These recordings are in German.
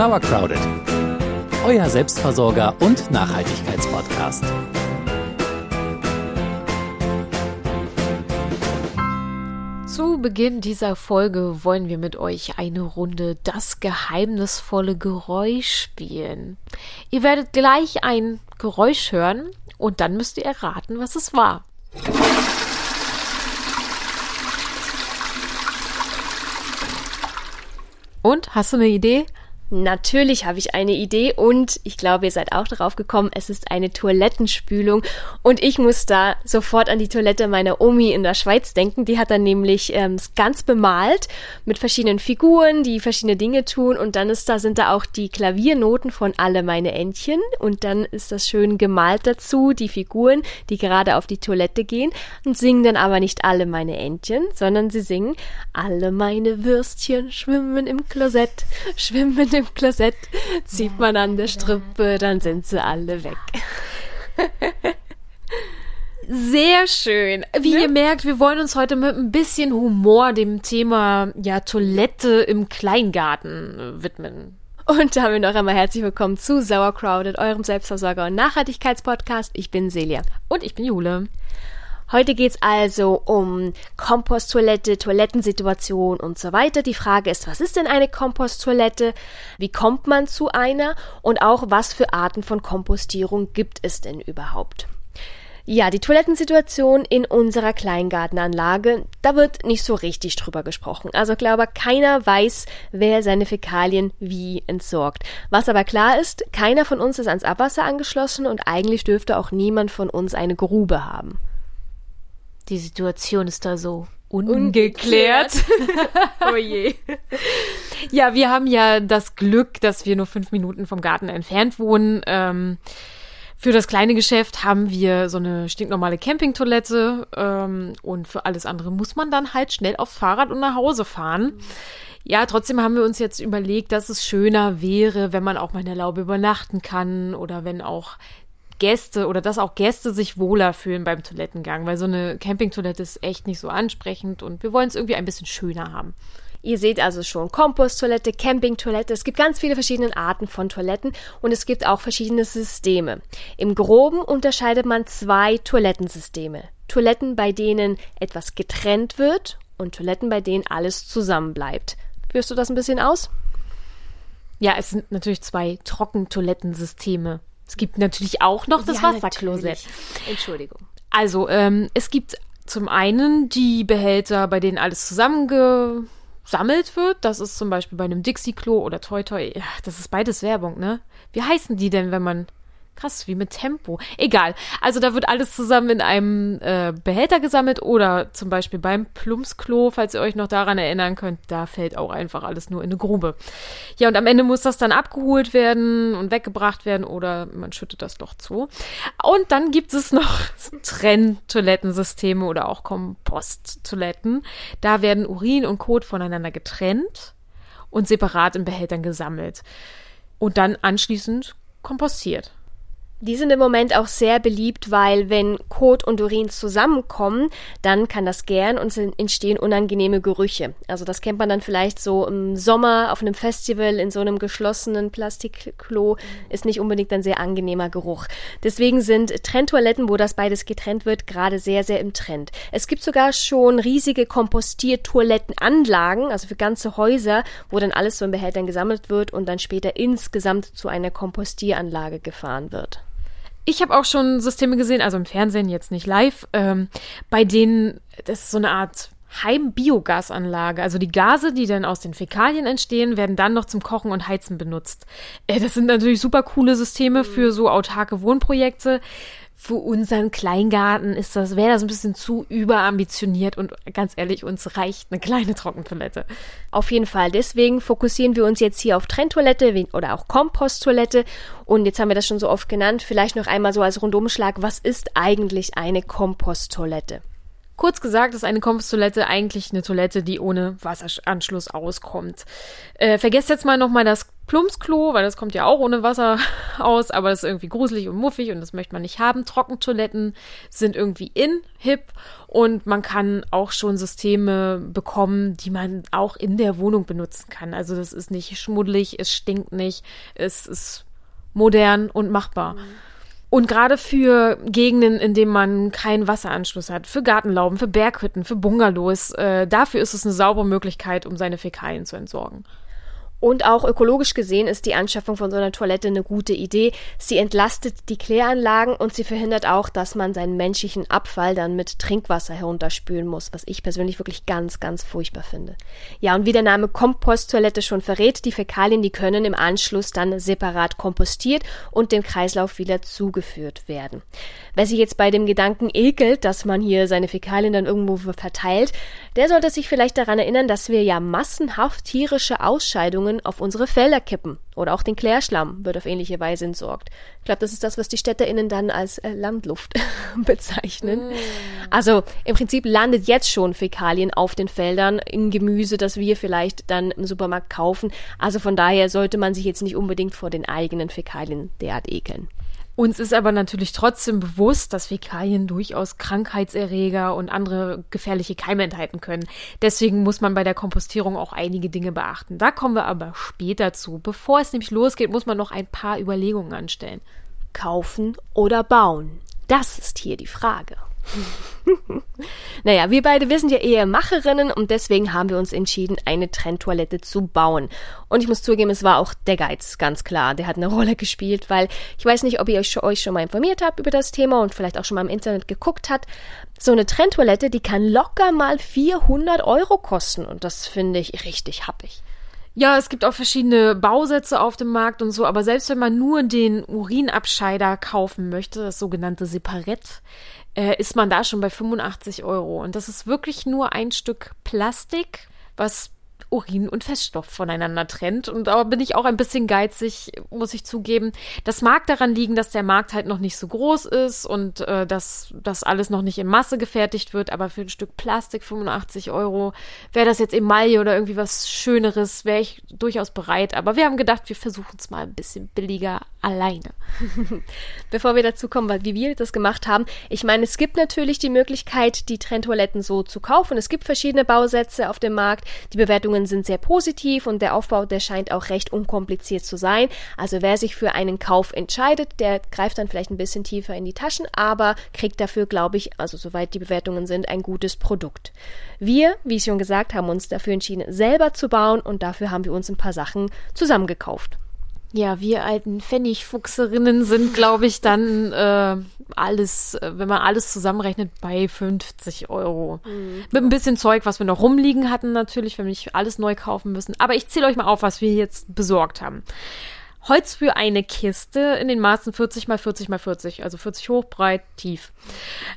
Sauercrowded, euer Selbstversorger und Nachhaltigkeitspodcast. Zu Beginn dieser Folge wollen wir mit euch eine Runde das geheimnisvolle Geräusch spielen. Ihr werdet gleich ein Geräusch hören und dann müsst ihr erraten, was es war. Und, hast du eine Idee? Natürlich habe ich eine Idee und ich glaube, ihr seid auch darauf gekommen, es ist eine Toilettenspülung. Und ich muss da sofort an die Toilette meiner Omi in der Schweiz denken. Die hat dann nämlich ähm, ganz bemalt mit verschiedenen Figuren, die verschiedene Dinge tun. Und dann ist da sind da auch die Klaviernoten von alle meine Entchen. Und dann ist das schön gemalt dazu, die Figuren, die gerade auf die Toilette gehen. Und singen dann aber nicht alle meine Entchen, sondern sie singen alle meine Würstchen schwimmen im Klosett, schwimmen im im Klosett, zieht man an der Strippe, dann sind sie alle weg. Sehr schön. Wie ja. ihr merkt, wir wollen uns heute mit ein bisschen Humor dem Thema ja Toilette im Kleingarten widmen. Und damit noch einmal herzlich willkommen zu Sauercrowded, eurem Selbstversorger und Nachhaltigkeitspodcast. Ich bin Celia. Und ich bin Jule. Heute geht's also um Komposttoilette, Toilettensituation und so weiter. Die Frage ist, was ist denn eine Komposttoilette? Wie kommt man zu einer? Und auch, was für Arten von Kompostierung gibt es denn überhaupt? Ja, die Toilettensituation in unserer Kleingartenanlage, da wird nicht so richtig drüber gesprochen. Also glaube, keiner weiß, wer seine Fäkalien wie entsorgt. Was aber klar ist, keiner von uns ist ans Abwasser angeschlossen und eigentlich dürfte auch niemand von uns eine Grube haben. Die Situation ist da so ungeklärt. oh je. Ja, wir haben ja das Glück, dass wir nur fünf Minuten vom Garten entfernt wohnen. Ähm, für das kleine Geschäft haben wir so eine stinknormale Campingtoilette ähm, und für alles andere muss man dann halt schnell aufs Fahrrad und nach Hause fahren. Ja, trotzdem haben wir uns jetzt überlegt, dass es schöner wäre, wenn man auch mal in der Laube übernachten kann oder wenn auch Gäste oder dass auch Gäste sich wohler fühlen beim Toilettengang, weil so eine Campingtoilette ist echt nicht so ansprechend und wir wollen es irgendwie ein bisschen schöner haben. Ihr seht also schon Komposttoilette, Campingtoilette. Es gibt ganz viele verschiedene Arten von Toiletten und es gibt auch verschiedene Systeme. Im Groben unterscheidet man zwei Toilettensysteme. Toiletten, bei denen etwas getrennt wird und Toiletten, bei denen alles zusammen bleibt. Führst du das ein bisschen aus? Ja, es sind natürlich zwei Trockentoilettensysteme. Es gibt natürlich auch noch das ja, Wasserklosett. Entschuldigung. Also, ähm, es gibt zum einen die Behälter, bei denen alles zusammengesammelt wird. Das ist zum Beispiel bei einem Dixie-Klo oder Toy. Ja, das ist beides Werbung, ne? Wie heißen die denn, wenn man Krass, wie mit Tempo. Egal. Also da wird alles zusammen in einem äh, Behälter gesammelt oder zum Beispiel beim Plumpsklo, falls ihr euch noch daran erinnern könnt, da fällt auch einfach alles nur in eine Grube. Ja, und am Ende muss das dann abgeholt werden und weggebracht werden oder man schüttet das doch zu. Und dann gibt es noch Trenntoilettensysteme oder auch Komposttoiletten. Da werden Urin und Kot voneinander getrennt und separat in Behältern gesammelt und dann anschließend kompostiert. Die sind im Moment auch sehr beliebt, weil wenn Kot und Urin zusammenkommen, dann kann das gern und entstehen unangenehme Gerüche. Also das kennt man dann vielleicht so im Sommer auf einem Festival in so einem geschlossenen Plastikklo, ist nicht unbedingt ein sehr angenehmer Geruch. Deswegen sind Trenntoiletten, wo das beides getrennt wird, gerade sehr, sehr im Trend. Es gibt sogar schon riesige Kompostiertoilettenanlagen, also für ganze Häuser, wo dann alles so in Behältern gesammelt wird und dann später insgesamt zu einer Kompostieranlage gefahren wird. Ich habe auch schon Systeme gesehen, also im Fernsehen jetzt nicht live, ähm, bei denen das ist so eine Art Heimbiogasanlage. Also die Gase, die dann aus den Fäkalien entstehen, werden dann noch zum Kochen und Heizen benutzt. Äh, das sind natürlich super coole Systeme für so autarke Wohnprojekte für unseren Kleingarten ist das, wäre das ein bisschen zu überambitioniert und ganz ehrlich, uns reicht eine kleine Trockentoilette. Auf jeden Fall. Deswegen fokussieren wir uns jetzt hier auf Trenntoilette oder auch Komposttoilette. Und jetzt haben wir das schon so oft genannt. Vielleicht noch einmal so als Rundumschlag. Was ist eigentlich eine Komposttoilette? Kurz gesagt ist eine Komposttoilette eigentlich eine Toilette, die ohne Wasseranschluss auskommt. Äh, vergesst jetzt mal nochmal das Plumpsklo, weil das kommt ja auch ohne Wasser aus, aber das ist irgendwie gruselig und muffig und das möchte man nicht haben. Trockentoiletten sind irgendwie in, hip und man kann auch schon Systeme bekommen, die man auch in der Wohnung benutzen kann. Also das ist nicht schmuddelig, es stinkt nicht, es ist modern und machbar. Mhm. Und gerade für Gegenden, in denen man keinen Wasseranschluss hat, für Gartenlauben, für Berghütten, für Bungalows, äh, dafür ist es eine saubere Möglichkeit, um seine Fäkalien zu entsorgen. Und auch ökologisch gesehen ist die Anschaffung von so einer Toilette eine gute Idee. Sie entlastet die Kläranlagen und sie verhindert auch, dass man seinen menschlichen Abfall dann mit Trinkwasser herunterspülen muss, was ich persönlich wirklich ganz, ganz furchtbar finde. Ja, und wie der Name Komposttoilette schon verrät, die Fäkalien, die können im Anschluss dann separat kompostiert und dem Kreislauf wieder zugeführt werden. Wer sich jetzt bei dem Gedanken ekelt, dass man hier seine Fäkalien dann irgendwo verteilt, der sollte sich vielleicht daran erinnern, dass wir ja massenhaft tierische Ausscheidungen Verpackungen auf unsere Felder kippen. Oder auch den Klärschlamm wird auf ähnliche Weise entsorgt. Ich glaube, das ist das, was die StädterInnen dann als äh, Landluft bezeichnen. Mm. Also im Prinzip landet jetzt schon Fäkalien auf den Feldern in Gemüse, das wir vielleicht dann im Supermarkt kaufen. Also von daher sollte man sich jetzt nicht unbedingt vor den eigenen Fäkalien derart ekeln. Uns ist aber natürlich trotzdem bewusst, dass Fäkalien durchaus Krankheitserreger und andere gefährliche Keime enthalten können. Deswegen muss man bei der Kompostierung auch einige Dinge beachten. Da kommen wir aber später zu. Bevor es nämlich losgeht, muss man noch ein paar Überlegungen anstellen. Kaufen oder bauen? Das ist hier die Frage. naja, wir beide, wir sind ja eher Macherinnen und deswegen haben wir uns entschieden, eine Trenntoilette zu bauen. Und ich muss zugeben, es war auch der Geiz, ganz klar. Der hat eine Rolle gespielt, weil ich weiß nicht, ob ihr euch, euch schon mal informiert habt über das Thema und vielleicht auch schon mal im Internet geguckt habt. So eine Trenntoilette, die kann locker mal 400 Euro kosten und das finde ich richtig happig. Ja, es gibt auch verschiedene Bausätze auf dem Markt und so, aber selbst wenn man nur den Urinabscheider kaufen möchte, das sogenannte Separett, äh, ist man da schon bei 85 Euro. Und das ist wirklich nur ein Stück Plastik, was Urin und Feststoff voneinander trennt. Und da bin ich auch ein bisschen geizig, muss ich zugeben. Das mag daran liegen, dass der Markt halt noch nicht so groß ist und äh, dass das alles noch nicht in Masse gefertigt wird. Aber für ein Stück Plastik 85 Euro wäre das jetzt Emaille oder irgendwie was Schöneres, wäre ich durchaus bereit. Aber wir haben gedacht, wir versuchen es mal ein bisschen billiger alleine. Bevor wir dazu kommen, wie wir das gemacht haben, ich meine, es gibt natürlich die Möglichkeit, die Trenntoiletten so zu kaufen. Es gibt verschiedene Bausätze auf dem Markt. Die Bewertungen sind sehr positiv und der Aufbau, der scheint auch recht unkompliziert zu sein. Also wer sich für einen Kauf entscheidet, der greift dann vielleicht ein bisschen tiefer in die Taschen, aber kriegt dafür, glaube ich, also soweit die Bewertungen sind, ein gutes Produkt. Wir, wie ich schon gesagt, haben uns dafür entschieden, selber zu bauen und dafür haben wir uns ein paar Sachen zusammengekauft. Ja, wir alten Pfennigfuchserinnen sind, glaube ich, dann äh, alles, äh, wenn man alles zusammenrechnet, bei 50 Euro. Mhm. Mit ein bisschen Zeug, was wir noch rumliegen hatten, natürlich, wenn wir nicht alles neu kaufen müssen. Aber ich zähle euch mal auf, was wir jetzt besorgt haben. Holz für eine Kiste in den Maßen 40 mal 40 mal 40, also 40 hoch, breit, tief.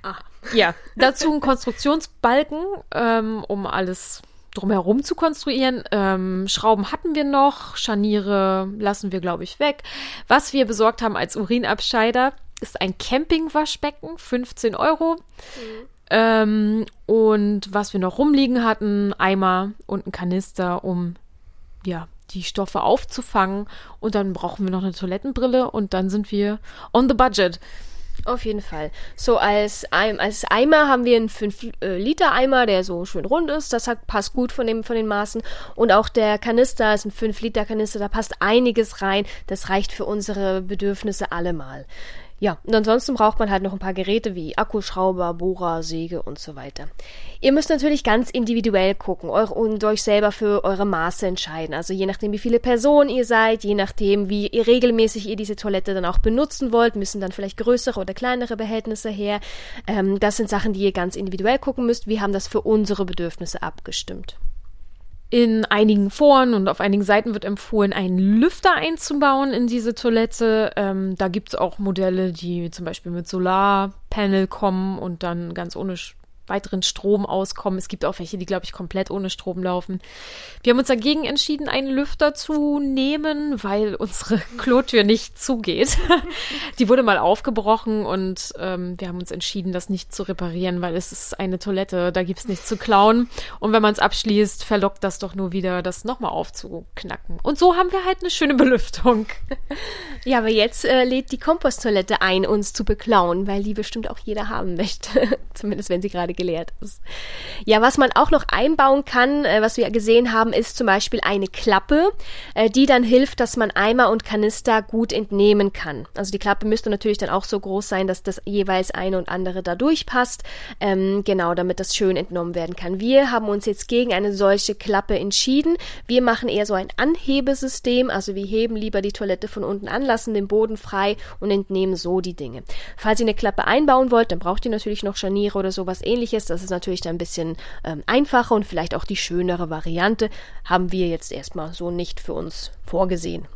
Ah. Ja, dazu ein Konstruktionsbalken, ähm, um alles drumherum zu konstruieren. Ähm, Schrauben hatten wir noch, Scharniere lassen wir, glaube ich, weg. Was wir besorgt haben als Urinabscheider ist ein Campingwaschbecken, 15 Euro. Mhm. Ähm, und was wir noch rumliegen hatten, Eimer und ein Kanister, um ja die Stoffe aufzufangen. Und dann brauchen wir noch eine Toilettenbrille und dann sind wir on the budget. Auf jeden Fall. So als, als Eimer haben wir einen 5-Liter-Eimer, der so schön rund ist. Das hat, passt gut von, dem, von den Maßen. Und auch der Kanister ist ein 5-Liter-Kanister, da passt einiges rein. Das reicht für unsere Bedürfnisse allemal. Ja, und ansonsten braucht man halt noch ein paar Geräte wie Akkuschrauber, Bohrer, Säge und so weiter. Ihr müsst natürlich ganz individuell gucken und euch selber für eure Maße entscheiden. Also je nachdem, wie viele Personen ihr seid, je nachdem, wie ihr regelmäßig ihr diese Toilette dann auch benutzen wollt, müssen dann vielleicht größere oder kleinere Behältnisse her. Ähm, das sind Sachen, die ihr ganz individuell gucken müsst. Wir haben das für unsere Bedürfnisse abgestimmt. In einigen Foren und auf einigen Seiten wird empfohlen, einen Lüfter einzubauen in diese Toilette. Ähm, da gibt es auch Modelle, die zum Beispiel mit Solarpanel kommen und dann ganz ohne weiteren Strom auskommen. Es gibt auch welche, die, glaube ich, komplett ohne Strom laufen. Wir haben uns dagegen entschieden, einen Lüfter zu nehmen, weil unsere Klotür nicht zugeht. die wurde mal aufgebrochen und ähm, wir haben uns entschieden, das nicht zu reparieren, weil es ist eine Toilette, da gibt es nichts zu klauen. Und wenn man es abschließt, verlockt das doch nur wieder, das nochmal aufzuknacken. Und so haben wir halt eine schöne Belüftung. ja, aber jetzt äh, lädt die Komposttoilette ein, uns zu beklauen, weil die bestimmt auch jeder haben möchte. Zumindest wenn sie gerade geleert ist. Ja, was man auch noch einbauen kann, äh, was wir gesehen haben, ist zum Beispiel eine Klappe, äh, die dann hilft, dass man Eimer und Kanister gut entnehmen kann. Also die Klappe müsste natürlich dann auch so groß sein, dass das jeweils eine und andere da durchpasst. Ähm, genau, damit das schön entnommen werden kann. Wir haben uns jetzt gegen eine solche Klappe entschieden. Wir machen eher so ein Anhebesystem, also wir heben lieber die Toilette von unten an, lassen den Boden frei und entnehmen so die Dinge. Falls ihr eine Klappe einbauen wollt, dann braucht ihr natürlich noch Scharniere oder sowas ähnliches. Das ist natürlich dann ein bisschen ähm, einfacher und vielleicht auch die schönere Variante. Haben wir jetzt erstmal so nicht für uns vorgesehen.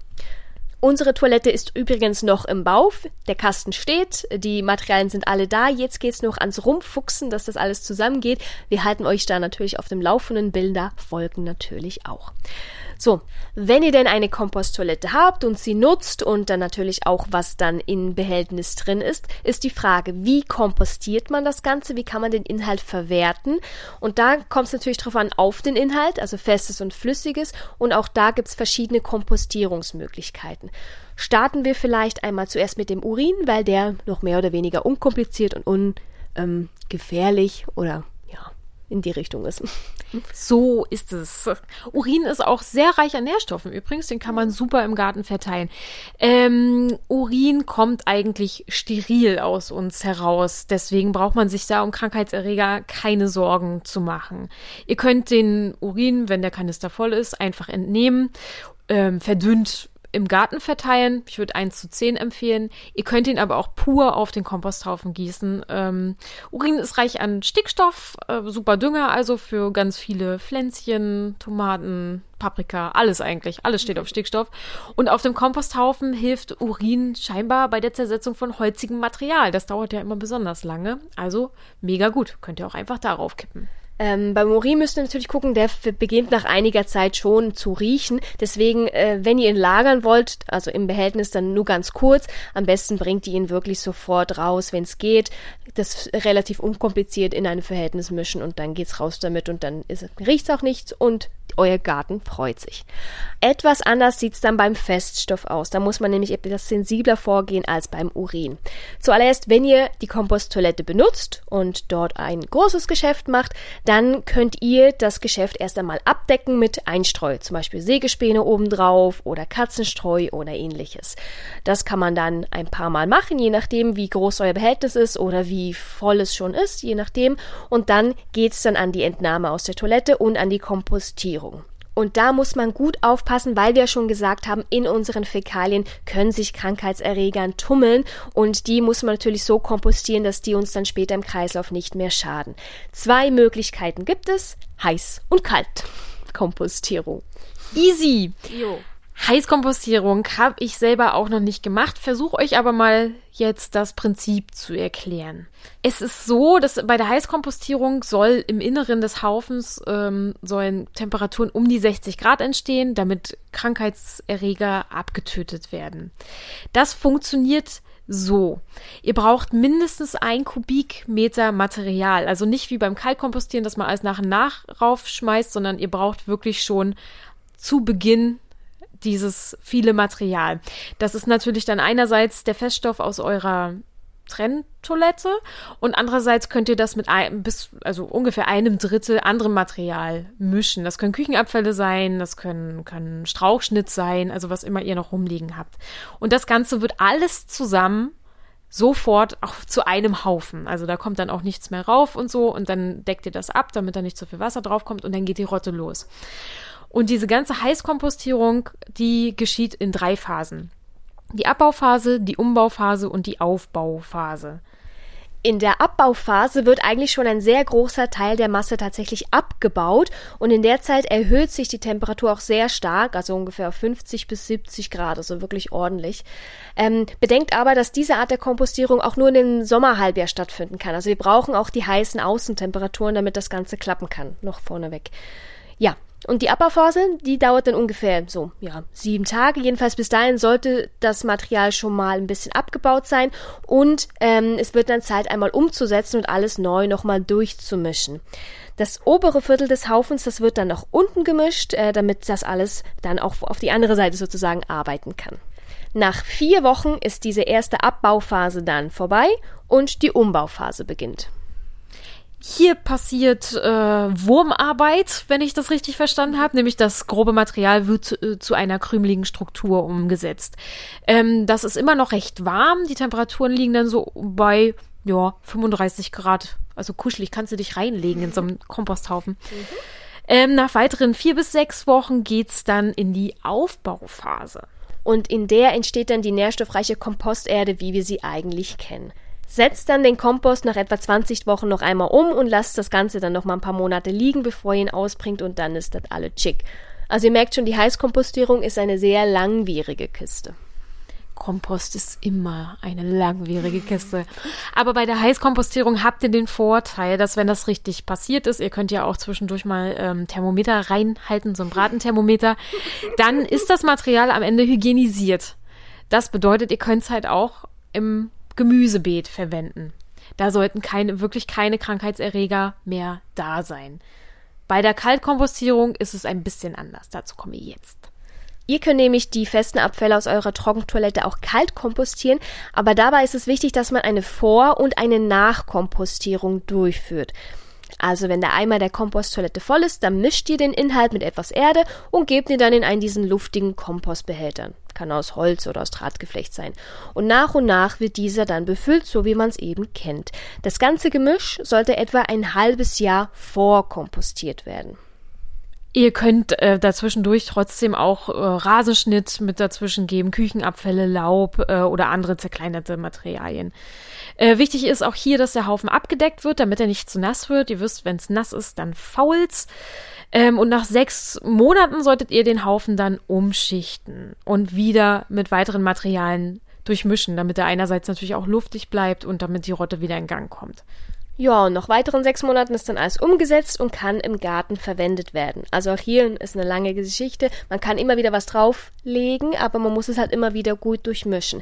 Unsere Toilette ist übrigens noch im Bau. Der Kasten steht, die Materialien sind alle da. Jetzt geht's noch ans Rumfuchsen, dass das alles zusammengeht. Wir halten euch da natürlich auf dem Laufenden. Bilder folgen natürlich auch. So, wenn ihr denn eine Komposttoilette habt und sie nutzt und dann natürlich auch, was dann in Behältnis drin ist, ist die Frage, wie kompostiert man das Ganze? Wie kann man den Inhalt verwerten? Und da kommt es natürlich darauf an, auf den Inhalt, also festes und flüssiges. Und auch da gibt es verschiedene Kompostierungsmöglichkeiten. Starten wir vielleicht einmal zuerst mit dem Urin, weil der noch mehr oder weniger unkompliziert und ungefährlich ähm, oder in die Richtung ist. So ist es. Urin ist auch sehr reich an Nährstoffen übrigens, den kann man super im Garten verteilen. Ähm, Urin kommt eigentlich steril aus uns heraus, deswegen braucht man sich da um Krankheitserreger keine Sorgen zu machen. Ihr könnt den Urin, wenn der Kanister voll ist, einfach entnehmen, ähm, verdünnt im Garten verteilen. Ich würde 1 zu 10 empfehlen. Ihr könnt ihn aber auch pur auf den Komposthaufen gießen. Ähm, Urin ist reich an Stickstoff, äh, super Dünger, also für ganz viele Pflänzchen, Tomaten, Paprika, alles eigentlich. Alles steht auf Stickstoff. Und auf dem Komposthaufen hilft Urin scheinbar bei der Zersetzung von holzigem Material. Das dauert ja immer besonders lange. Also mega gut. Könnt ihr auch einfach darauf kippen. Ähm, beim Urin müsst ihr natürlich gucken, der beginnt nach einiger Zeit schon zu riechen. Deswegen, äh, wenn ihr ihn lagern wollt, also im Behältnis dann nur ganz kurz, am besten bringt ihr ihn wirklich sofort raus, wenn es geht. Das relativ unkompliziert in ein Verhältnis mischen und dann geht's raus damit und dann riecht es auch nichts und euer Garten freut sich. Etwas anders sieht's dann beim Feststoff aus. Da muss man nämlich etwas sensibler vorgehen als beim Urin. Zuallererst, wenn ihr die Komposttoilette benutzt und dort ein großes Geschäft macht, dann könnt ihr das Geschäft erst einmal abdecken mit Einstreu, zum Beispiel Sägespäne obendrauf oder Katzenstreu oder ähnliches. Das kann man dann ein paar Mal machen, je nachdem, wie groß euer Behältnis ist oder wie voll es schon ist, je nachdem. Und dann geht's dann an die Entnahme aus der Toilette und an die Kompostierung. Und da muss man gut aufpassen, weil wir schon gesagt haben, in unseren Fäkalien können sich Krankheitserregern tummeln und die muss man natürlich so kompostieren, dass die uns dann später im Kreislauf nicht mehr schaden. Zwei Möglichkeiten gibt es, heiß und kalt. Kompostierung. Easy. Jo. Heißkompostierung habe ich selber auch noch nicht gemacht, versuche euch aber mal jetzt das Prinzip zu erklären. Es ist so, dass bei der Heißkompostierung soll im Inneren des Haufens ähm, sollen Temperaturen um die 60 Grad entstehen, damit Krankheitserreger abgetötet werden. Das funktioniert so. Ihr braucht mindestens ein Kubikmeter Material. Also nicht wie beim Kaltkompostieren, dass man alles nach und nach raufschmeißt, sondern ihr braucht wirklich schon zu Beginn dieses viele Material. Das ist natürlich dann einerseits der Feststoff aus eurer Trenntoilette und andererseits könnt ihr das mit einem bis also ungefähr einem Drittel anderem Material mischen. Das können Küchenabfälle sein, das können, können Strauchschnitt sein, also was immer ihr noch rumliegen habt. Und das Ganze wird alles zusammen sofort auch zu einem Haufen. Also da kommt dann auch nichts mehr rauf und so und dann deckt ihr das ab, damit da nicht so viel Wasser drauf kommt und dann geht die Rotte los. Und diese ganze Heißkompostierung, die geschieht in drei Phasen. Die Abbauphase, die Umbauphase und die Aufbauphase. In der Abbauphase wird eigentlich schon ein sehr großer Teil der Masse tatsächlich abgebaut und in der Zeit erhöht sich die Temperatur auch sehr stark, also ungefähr auf 50 bis 70 Grad, also wirklich ordentlich. Ähm, bedenkt aber, dass diese Art der Kompostierung auch nur in den Sommerhalbjahr stattfinden kann. Also wir brauchen auch die heißen Außentemperaturen, damit das Ganze klappen kann, noch vorneweg. Ja, und die Abbauphase, die dauert dann ungefähr so, ja, sieben Tage. Jedenfalls bis dahin sollte das Material schon mal ein bisschen abgebaut sein und ähm, es wird dann Zeit, einmal umzusetzen und alles neu nochmal durchzumischen. Das obere Viertel des Haufens, das wird dann nach unten gemischt, äh, damit das alles dann auch auf die andere Seite sozusagen arbeiten kann. Nach vier Wochen ist diese erste Abbauphase dann vorbei und die Umbauphase beginnt. Hier passiert äh, Wurmarbeit, wenn ich das richtig verstanden habe, nämlich das grobe Material wird zu, äh, zu einer krümeligen Struktur umgesetzt. Ähm, das ist immer noch recht warm, die Temperaturen liegen dann so bei ja, 35 Grad, also kuschelig, kannst du dich reinlegen in so einen Komposthaufen. Mhm. Ähm, nach weiteren vier bis sechs Wochen geht's dann in die Aufbauphase. Und in der entsteht dann die nährstoffreiche Komposterde, wie wir sie eigentlich kennen. Setzt dann den Kompost nach etwa 20 Wochen noch einmal um und lasst das Ganze dann noch mal ein paar Monate liegen, bevor ihr ihn ausbringt und dann ist das alles schick. Also ihr merkt schon, die Heißkompostierung ist eine sehr langwierige Kiste. Kompost ist immer eine langwierige Kiste. Aber bei der Heißkompostierung habt ihr den Vorteil, dass wenn das richtig passiert ist, ihr könnt ja auch zwischendurch mal ähm, Thermometer reinhalten, so ein Bratenthermometer, dann ist das Material am Ende hygienisiert. Das bedeutet, ihr könnt es halt auch im Gemüsebeet verwenden. Da sollten keine, wirklich keine Krankheitserreger mehr da sein. Bei der Kaltkompostierung ist es ein bisschen anders. Dazu komme ich jetzt. Ihr könnt nämlich die festen Abfälle aus eurer Trockentoilette auch kalt kompostieren, aber dabei ist es wichtig, dass man eine Vor- und eine Nachkompostierung durchführt. Also wenn der Eimer der Komposttoilette voll ist, dann mischt ihr den Inhalt mit etwas Erde und gebt ihn dann in einen diesen luftigen Kompostbehältern. Kann aus Holz oder aus Drahtgeflecht sein. Und nach und nach wird dieser dann befüllt, so wie man es eben kennt. Das ganze Gemisch sollte etwa ein halbes Jahr vorkompostiert werden. Ihr könnt äh, dazwischendurch trotzdem auch äh, Rasenschnitt mit dazwischen geben, Küchenabfälle, Laub äh, oder andere zerkleinerte Materialien. Äh, wichtig ist auch hier, dass der Haufen abgedeckt wird, damit er nicht zu nass wird. Ihr wisst, wenn es nass ist, dann fault's. Ähm, und nach sechs Monaten solltet ihr den Haufen dann umschichten und wieder mit weiteren Materialien durchmischen, damit er einerseits natürlich auch luftig bleibt und damit die Rotte wieder in Gang kommt. Ja, und nach weiteren sechs Monaten ist dann alles umgesetzt und kann im Garten verwendet werden. Also auch hier ist eine lange Geschichte. Man kann immer wieder was drauflegen, aber man muss es halt immer wieder gut durchmischen.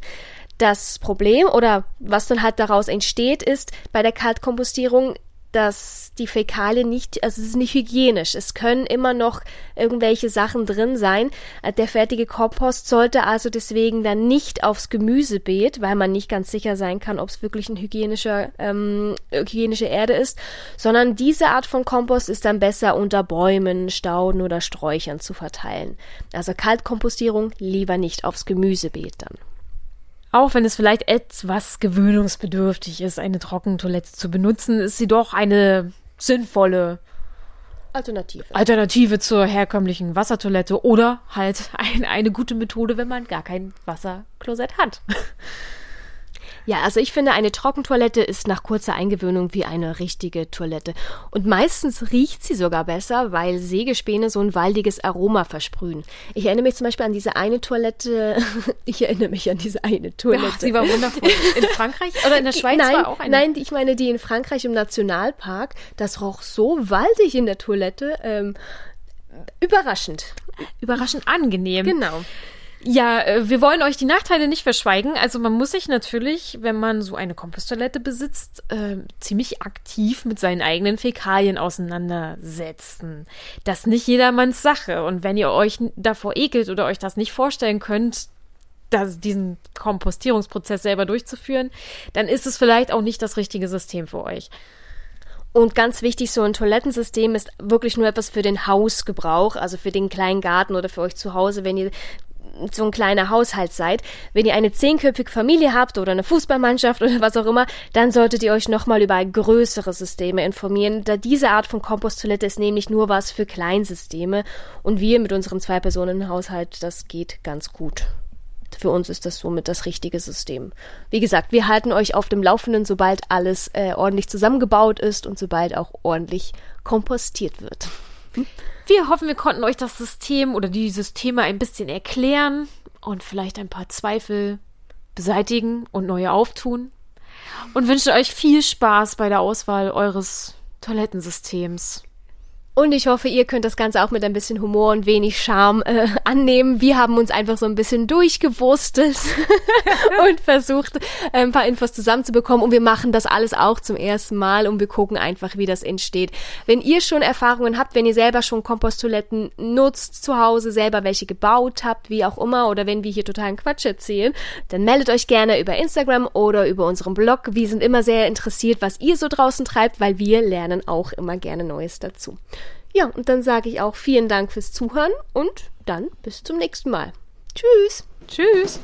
Das Problem oder was dann halt daraus entsteht, ist bei der Kaltkompostierung dass die Fäkalien nicht, also es ist nicht hygienisch. Es können immer noch irgendwelche Sachen drin sein. Der fertige Kompost sollte also deswegen dann nicht aufs Gemüsebeet, weil man nicht ganz sicher sein kann, ob es wirklich ein hygienischer, ähm, hygienische Erde ist, sondern diese Art von Kompost ist dann besser unter Bäumen, Stauden oder Sträuchern zu verteilen. Also Kaltkompostierung lieber nicht aufs Gemüsebeet dann. Auch wenn es vielleicht etwas gewöhnungsbedürftig ist, eine Trockentoilette zu benutzen, ist sie doch eine sinnvolle Alternative. Alternative zur herkömmlichen Wassertoilette oder halt ein, eine gute Methode, wenn man gar kein Wasserklosett hat. Ja, also ich finde, eine Trockentoilette ist nach kurzer Eingewöhnung wie eine richtige Toilette. Und meistens riecht sie sogar besser, weil Sägespäne so ein waldiges Aroma versprühen. Ich erinnere mich zum Beispiel an diese eine Toilette. ich erinnere mich an diese eine Toilette. Ach, sie war wundervoll. In Frankreich oder in der Schweiz nein, war auch eine. Nein, ich meine die in Frankreich im Nationalpark. Das roch so waldig in der Toilette. Ähm, überraschend. Überraschend angenehm. Genau. Ja, äh, wir wollen euch die Nachteile nicht verschweigen. Also man muss sich natürlich, wenn man so eine Komposttoilette besitzt, äh, ziemlich aktiv mit seinen eigenen Fäkalien auseinandersetzen. Das ist nicht jedermanns Sache. Und wenn ihr euch davor ekelt oder euch das nicht vorstellen könnt, das, diesen Kompostierungsprozess selber durchzuführen, dann ist es vielleicht auch nicht das richtige System für euch. Und ganz wichtig, so ein Toilettensystem ist wirklich nur etwas für den Hausgebrauch, also für den kleinen Garten oder für euch zu Hause, wenn ihr so ein kleiner Haushalt seid. Wenn ihr eine zehnköpfige Familie habt oder eine Fußballmannschaft oder was auch immer, dann solltet ihr euch nochmal über größere Systeme informieren, da diese Art von Komposttoilette ist nämlich nur was für Kleinsysteme und wir mit unserem Zwei-Personen-Haushalt, das geht ganz gut. für uns ist das somit das richtige System. Wie gesagt, wir halten euch auf dem Laufenden, sobald alles äh, ordentlich zusammengebaut ist und sobald auch ordentlich kompostiert wird. Wir hoffen, wir konnten euch das System oder die Systeme ein bisschen erklären und vielleicht ein paar Zweifel beseitigen und neue auftun. Und wünschen euch viel Spaß bei der Auswahl eures Toilettensystems. Und ich hoffe, ihr könnt das Ganze auch mit ein bisschen Humor und wenig Charme äh, annehmen. Wir haben uns einfach so ein bisschen durchgewurstelt und versucht, äh, ein paar Infos zusammenzubekommen. Und wir machen das alles auch zum ersten Mal und wir gucken einfach, wie das entsteht. Wenn ihr schon Erfahrungen habt, wenn ihr selber schon Komposttoiletten nutzt zu Hause, selber welche gebaut habt, wie auch immer, oder wenn wir hier totalen Quatsch erzählen, dann meldet euch gerne über Instagram oder über unseren Blog. Wir sind immer sehr interessiert, was ihr so draußen treibt, weil wir lernen auch immer gerne Neues dazu. Ja, und dann sage ich auch vielen Dank fürs Zuhören und dann bis zum nächsten Mal. Tschüss. Tschüss.